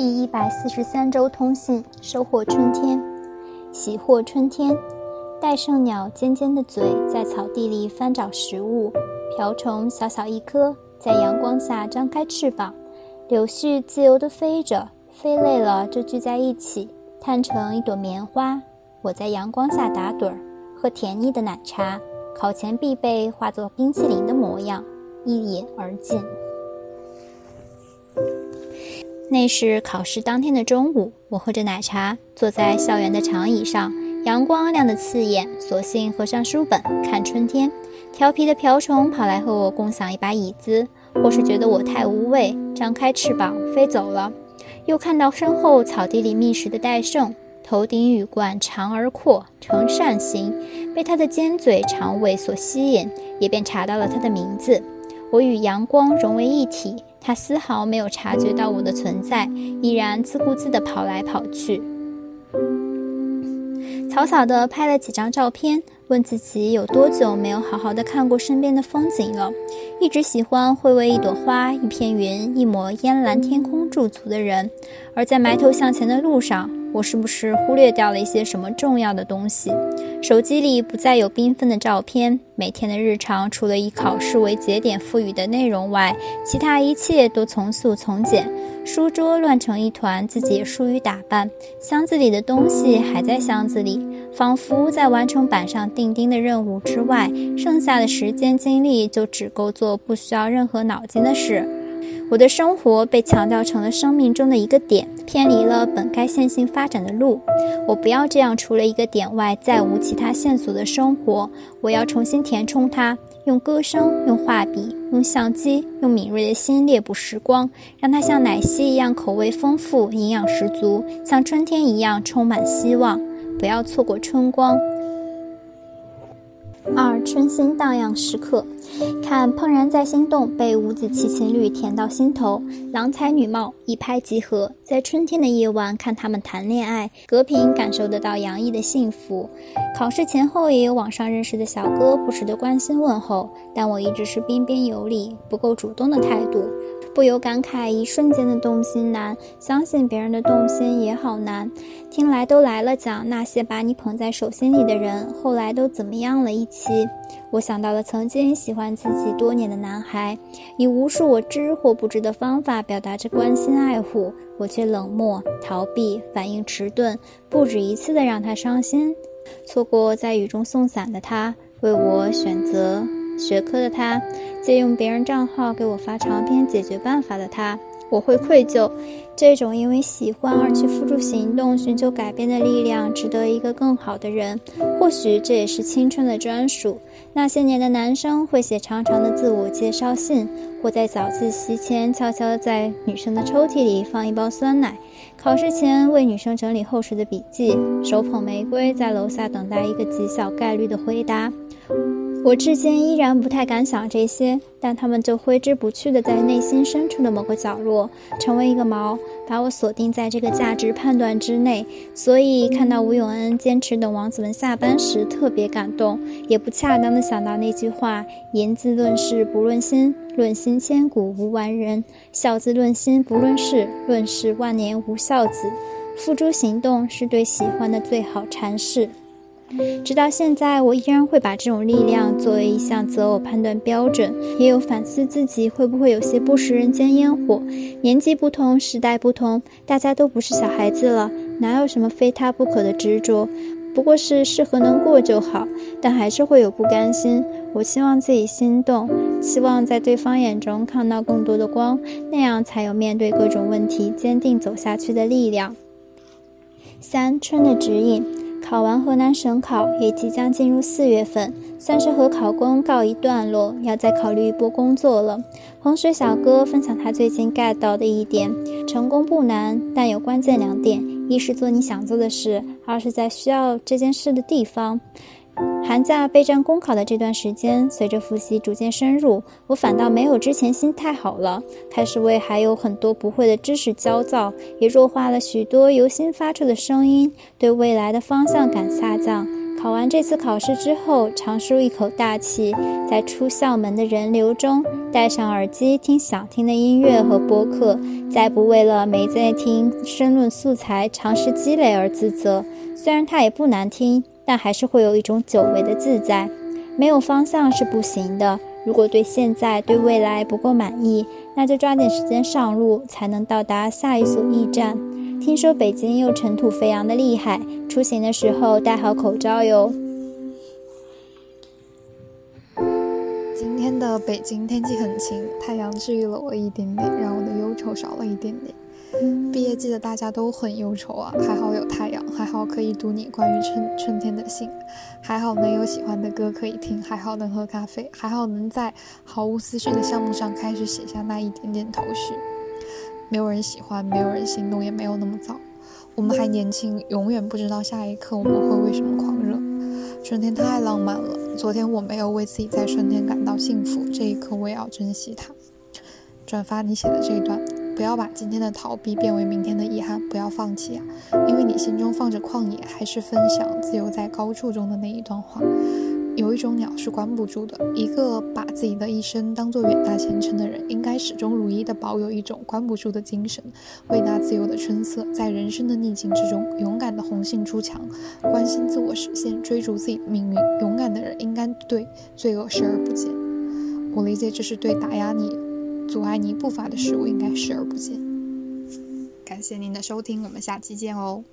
第一百四十三周通信，收获春天，喜获春天。戴胜鸟尖尖的嘴在草地里翻找食物，瓢虫小小一颗，在阳光下张开翅膀。柳絮自由地飞着，飞累了就聚在一起，摊成一朵棉花。我在阳光下打盹儿，喝甜腻的奶茶，考前必备化作冰淇淋的模样，一饮而尽。那是考试当天的中午，我喝着奶茶，坐在校园的长椅上，阳光亮得刺眼，索性合上书本看春天。调皮的瓢虫跑来和我共享一把椅子，或是觉得我太无畏，张开翅膀飞走了。又看到身后草地里觅食的戴胜，头顶羽冠长而阔，呈扇形，被它的尖嘴长尾所吸引，也便查到了它的名字。我与阳光融为一体。他丝毫没有察觉到我的存在，依然自顾自地跑来跑去。草草地拍了几张照片，问自己有多久没有好好的看过身边的风景了。一直喜欢会为一朵花、一片云、一抹烟蓝天空驻足的人，而在埋头向前的路上。我是不是忽略掉了一些什么重要的东西？手机里不再有缤纷的照片，每天的日常除了以考试为节点赋予的内容外，其他一切都从速从简。书桌乱成一团，自己也疏于打扮。箱子里的东西还在箱子里，仿佛在完成板上钉钉的任务之外，剩下的时间精力就只够做不需要任何脑筋的事。我的生活被强调成了生命中的一个点，偏离了本该线性发展的路。我不要这样除了一个点外再无其他线索的生活，我要重新填充它，用歌声，用画笔，用相机，用敏锐的心猎捕时光，让它像奶昔一样口味丰富、营养十足，像春天一样充满希望。不要错过春光。二春心荡漾时刻，看怦然在心动被五子棋情侣甜到心头，郎才女貌一拍即合。在春天的夜晚看他们谈恋爱，隔屏感受得到洋溢的幸福。考试前后也有网上认识的小哥不时的关心问候，但我一直是彬彬有礼、不够主动的态度。不由感慨，一瞬间的动心难，相信别人的动心也好难。听来都来了，讲那些把你捧在手心里的人，后来都怎么样了？一期，我想到了曾经喜欢自己多年的男孩，以无数我知或不知的方法表达着关心爱护，我却冷漠逃避，反应迟钝，不止一次的让他伤心。错过在雨中送伞的他，为我选择。学科的他，借用别人账号给我发长篇解决办法的他，我会愧疚。这种因为喜欢而去付诸行动、寻求改变的力量，值得一个更好的人。或许这也是青春的专属。那些年的男生会写长长的自我介绍信，或在早自习前悄悄在女生的抽屉里放一包酸奶，考试前为女生整理厚实的笔记，手捧玫瑰在楼下等待一个极小概率的回答。我至今依然不太敢想这些，但他们就挥之不去的在内心深处的某个角落，成为一个锚，把我锁定在这个价值判断之内。所以看到吴永恩坚持等王子文下班时，特别感动，也不恰当的想到那句话：言字论事不论心，论心千古无完人；孝字论心不论事，论事万年无孝子。付诸行动是对喜欢的最好阐释。直到现在，我依然会把这种力量作为一项择偶判断标准，也有反思自己会不会有些不食人间烟火。年纪不同，时代不同，大家都不是小孩子了，哪有什么非他不可的执着？不过是适合能过就好，但还是会有不甘心。我希望自己心动，希望在对方眼中看到更多的光，那样才有面对各种问题坚定走下去的力量。三春的指引。考完河南省考，也即将进入四月份，算是和考公告一段落，要再考虑一波工作了。洪水小哥分享他最近 get 到的一点：成功不难，但有关键两点，一是做你想做的事，二是在需要这件事的地方。寒假备战公考的这段时间，随着复习逐渐深入，我反倒没有之前心态好了，开始为还有很多不会的知识焦躁，也弱化了许多由心发出的声音，对未来的方向感下降，考完这次考试之后，长舒一口大气，在出校门的人流中戴上耳机听想听的音乐和播客，再不为了没在听申论素材尝试积累而自责。虽然它也不难听，但还是会有一种久违的自在。没有方向是不行的。如果对现在、对未来不够满意，那就抓紧时间上路，才能到达下一所驿站。听说北京又尘土飞扬的厉害，出行的时候戴好口罩哟。今天的北京天气很晴，太阳治愈了我一点点，让我的忧愁少了一点点。毕业季的大家都很忧愁啊，还好有太阳，还好可以读你关于春春天的信，还好能有喜欢的歌可以听，还好能喝咖啡，还好能在毫无思绪的项目上开始写下那一点点头绪。没有人喜欢，没有人心动，也没有那么早。我们还年轻，永远不知道下一刻我们会为什么狂热。春天太浪漫了，昨天我没有为自己在春天感到幸福，这一刻我也要珍惜它。转发你写的这一段，不要把今天的逃避变为明天的遗憾，不要放弃啊，因为你心中放着旷野，还是分享自由在高处中的那一段话。有一种鸟是关不住的。一个把自己的一生当做远大前程的人，应该始终如一地保有一种关不住的精神，为那自由的春色，在人生的逆境之中，勇敢的红杏出墙，关心自我实现，追逐自己的命运。勇敢的人应该对罪恶视而不见。我理解这是对打压你、阻碍你步伐的事物应该视而不见。感谢您的收听，我们下期见哦。